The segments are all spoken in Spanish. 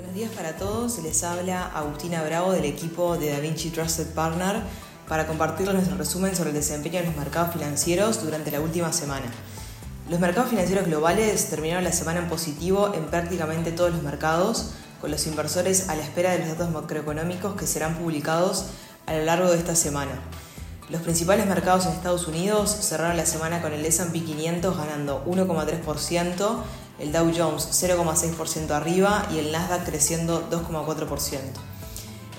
Buenos días para todos, les habla Agustina Bravo del equipo de DaVinci Trusted Partner para compartirles nuestro resumen sobre el desempeño de los mercados financieros durante la última semana. Los mercados financieros globales terminaron la semana en positivo en prácticamente todos los mercados, con los inversores a la espera de los datos macroeconómicos que serán publicados a lo largo de esta semana. Los principales mercados en Estados Unidos cerraron la semana con el S&P 500 ganando 1,3%, el Dow Jones 0,6% arriba y el Nasdaq creciendo 2,4%.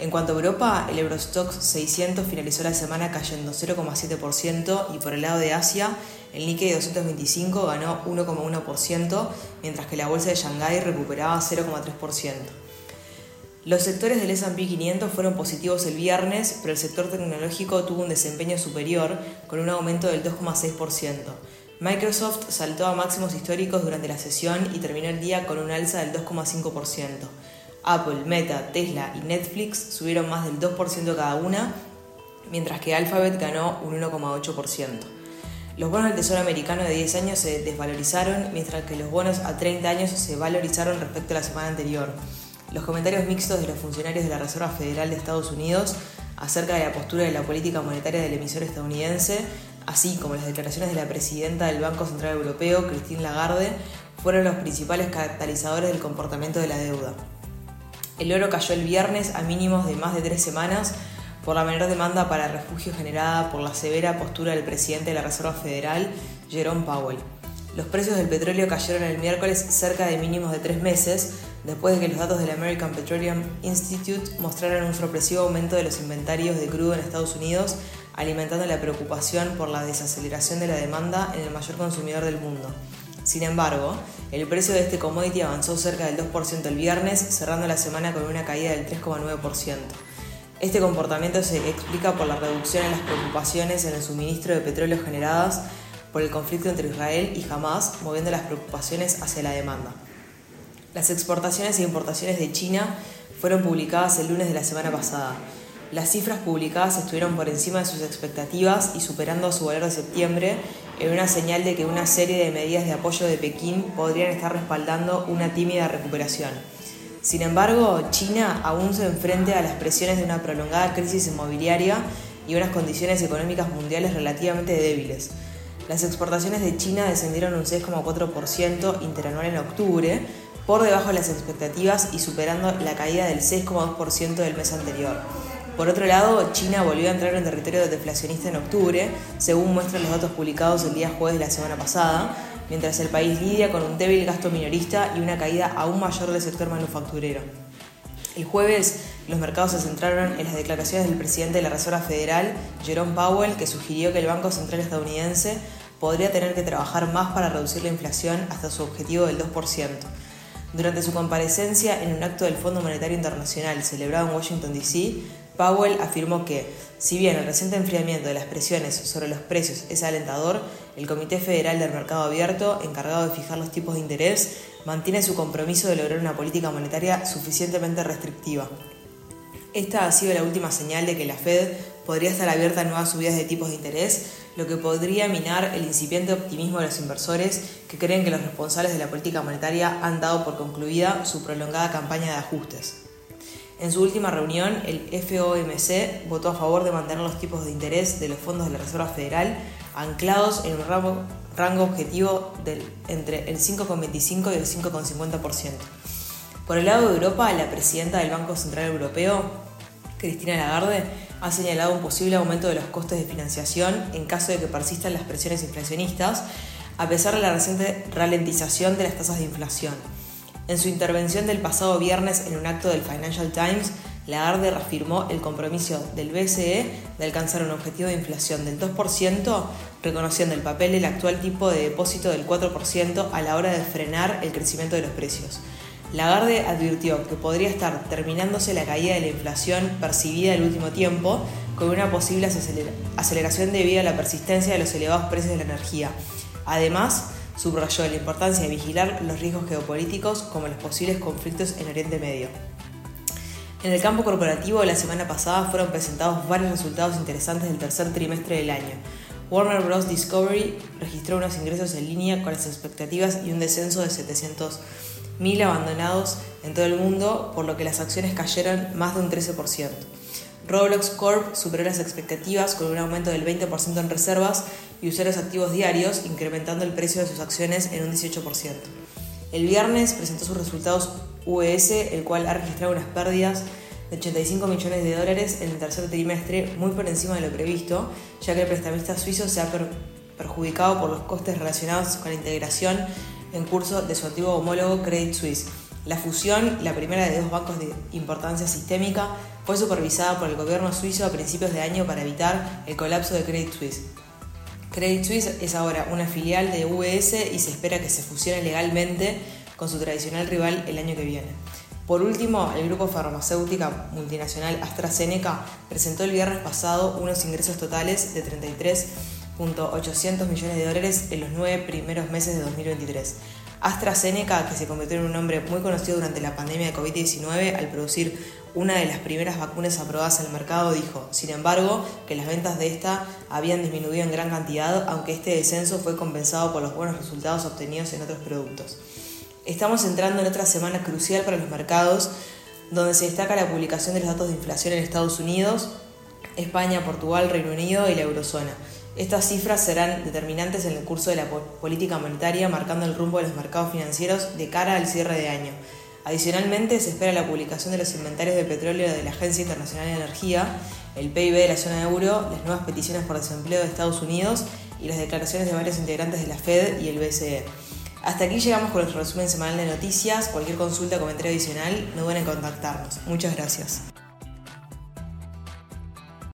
En cuanto a Europa, el Eurostox 600 finalizó la semana cayendo 0,7% y por el lado de Asia, el Nikkei 225 ganó 1,1%, mientras que la bolsa de Shanghái recuperaba 0,3%. Los sectores del S&P 500 fueron positivos el viernes, pero el sector tecnológico tuvo un desempeño superior con un aumento del 2,6%. Microsoft saltó a máximos históricos durante la sesión y terminó el día con un alza del 2,5%. Apple, Meta, Tesla y Netflix subieron más del 2% cada una, mientras que Alphabet ganó un 1,8%. Los bonos del Tesoro americano de 10 años se desvalorizaron, mientras que los bonos a 30 años se valorizaron respecto a la semana anterior. Los comentarios mixtos de los funcionarios de la Reserva Federal de Estados Unidos acerca de la postura de la política monetaria del emisor estadounidense, así como las declaraciones de la presidenta del Banco Central Europeo, Christine Lagarde, fueron los principales catalizadores del comportamiento de la deuda. El oro cayó el viernes a mínimos de más de tres semanas por la menor demanda para refugio generada por la severa postura del presidente de la Reserva Federal, Jerome Powell. Los precios del petróleo cayeron el miércoles cerca de mínimos de tres meses, después de que los datos del American Petroleum Institute mostraran un sorpresivo aumento de los inventarios de crudo en Estados Unidos, alimentando la preocupación por la desaceleración de la demanda en el mayor consumidor del mundo. Sin embargo, el precio de este commodity avanzó cerca del 2% el viernes, cerrando la semana con una caída del 3,9%. Este comportamiento se explica por la reducción en las preocupaciones en el suministro de petróleo generadas por el conflicto entre Israel y Hamas, moviendo las preocupaciones hacia la demanda. Las exportaciones e importaciones de China fueron publicadas el lunes de la semana pasada. Las cifras publicadas estuvieron por encima de sus expectativas y superando su valor de septiembre, en una señal de que una serie de medidas de apoyo de Pekín podrían estar respaldando una tímida recuperación. Sin embargo, China aún se enfrenta a las presiones de una prolongada crisis inmobiliaria y unas condiciones económicas mundiales relativamente débiles. Las exportaciones de China descendieron un 6,4% interanual en octubre, por debajo de las expectativas y superando la caída del 6,2% del mes anterior. Por otro lado, China volvió a entrar en territorio deflacionista en octubre, según muestran los datos publicados el día jueves de la semana pasada, mientras el país lidia con un débil gasto minorista y una caída aún mayor del sector manufacturero. El jueves, los mercados se centraron en las declaraciones del presidente de la Reserva Federal, Jerome Powell, que sugirió que el Banco Central estadounidense podría tener que trabajar más para reducir la inflación hasta su objetivo del 2%. Durante su comparecencia en un acto del Fondo Monetario Internacional celebrado en Washington, D.C., Powell afirmó que, si bien el reciente enfriamiento de las presiones sobre los precios es alentador, el Comité Federal del Mercado Abierto, encargado de fijar los tipos de interés, mantiene su compromiso de lograr una política monetaria suficientemente restrictiva. Esta ha sido la última señal de que la Fed podría estar abierta a nuevas subidas de tipos de interés, lo que podría minar el incipiente optimismo de los inversores que creen que los responsables de la política monetaria han dado por concluida su prolongada campaña de ajustes. En su última reunión, el FOMC votó a favor de mantener los tipos de interés de los fondos de la Reserva Federal anclados en un rango, objetivo entre el 5,25 y el 5,50%. Por el lado de Europa, la presidenta del Banco Central Europeo, Cristina Lagarde, ha señalado un posible aumento de los costes de financiación en caso de que persistan las presiones inflacionistas, a pesar de la reciente ralentización de las tasas de inflación. En su intervención del pasado viernes en un acto del Financial Times, Lagarde reafirmó el compromiso del BCE de alcanzar un objetivo de inflación del 2%, reconociendo el papel del actual tipo de depósito del 4% a la hora de frenar el crecimiento de los precios. Lagarde advirtió que podría estar terminándose la caída de la inflación percibida el último tiempo con una posible aceleración debido a la persistencia de los elevados precios de la energía. Además, subrayó la importancia de vigilar los riesgos geopolíticos como los posibles conflictos en Oriente Medio. En el campo corporativo, la semana pasada fueron presentados varios resultados interesantes del tercer trimestre del año. Warner Bros. Discovery registró unos ingresos en línea con las expectativas y un descenso de 700 mil abandonados en todo el mundo, por lo que las acciones cayeron más de un 13%. Roblox Corp superó las expectativas con un aumento del 20% en reservas y usuarios activos diarios, incrementando el precio de sus acciones en un 18%. El viernes presentó sus resultados UES, el cual ha registrado unas pérdidas de 85 millones de dólares en el tercer trimestre, muy por encima de lo previsto, ya que el prestamista suizo se ha perjudicado por los costes relacionados con la integración en curso de su antiguo homólogo Credit Suisse. La fusión, la primera de dos bancos de importancia sistémica, fue supervisada por el gobierno suizo a principios de año para evitar el colapso de Credit Suisse. Credit Suisse es ahora una filial de UBS y se espera que se fusione legalmente con su tradicional rival el año que viene. Por último, el grupo farmacéutica multinacional AstraZeneca presentó el viernes pasado unos ingresos totales de 33.800 millones de dólares en los nueve primeros meses de 2023. AstraZeneca, que se convirtió en un nombre muy conocido durante la pandemia de COVID-19 al producir una de las primeras vacunas aprobadas en el mercado, dijo, sin embargo, que las ventas de esta habían disminuido en gran cantidad, aunque este descenso fue compensado por los buenos resultados obtenidos en otros productos. Estamos entrando en otra semana crucial para los mercados, donde se destaca la publicación de los datos de inflación en Estados Unidos, España, Portugal, Reino Unido y la eurozona. Estas cifras serán determinantes en el curso de la política monetaria, marcando el rumbo de los mercados financieros de cara al cierre de año. Adicionalmente, se espera la publicación de los inventarios de petróleo de la Agencia Internacional de Energía, el PIB de la zona euro, las nuevas peticiones por desempleo de Estados Unidos y las declaraciones de varios integrantes de la Fed y el BCE. Hasta aquí llegamos con nuestro resumen semanal de noticias. Cualquier consulta o comentario adicional, no duden en contactarnos. Muchas gracias.